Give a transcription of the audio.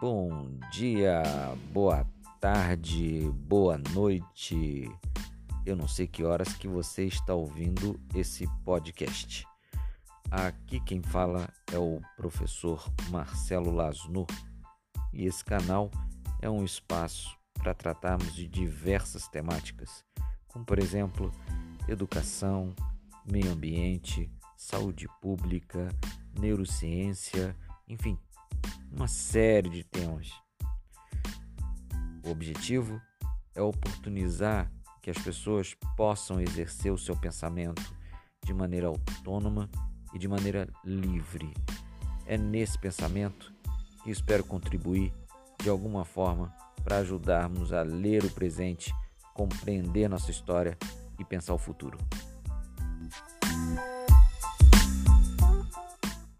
Bom dia, boa tarde, boa noite. Eu não sei que horas que você está ouvindo esse podcast. Aqui quem fala é o professor Marcelo Lasno e esse canal é um espaço para tratarmos de diversas temáticas, como por exemplo, educação, meio ambiente, saúde pública, neurociência, enfim, uma série de temas. O objetivo é oportunizar que as pessoas possam exercer o seu pensamento de maneira autônoma e de maneira livre. É nesse pensamento que espero contribuir de alguma forma para ajudarmos a ler o presente, compreender nossa história e pensar o futuro.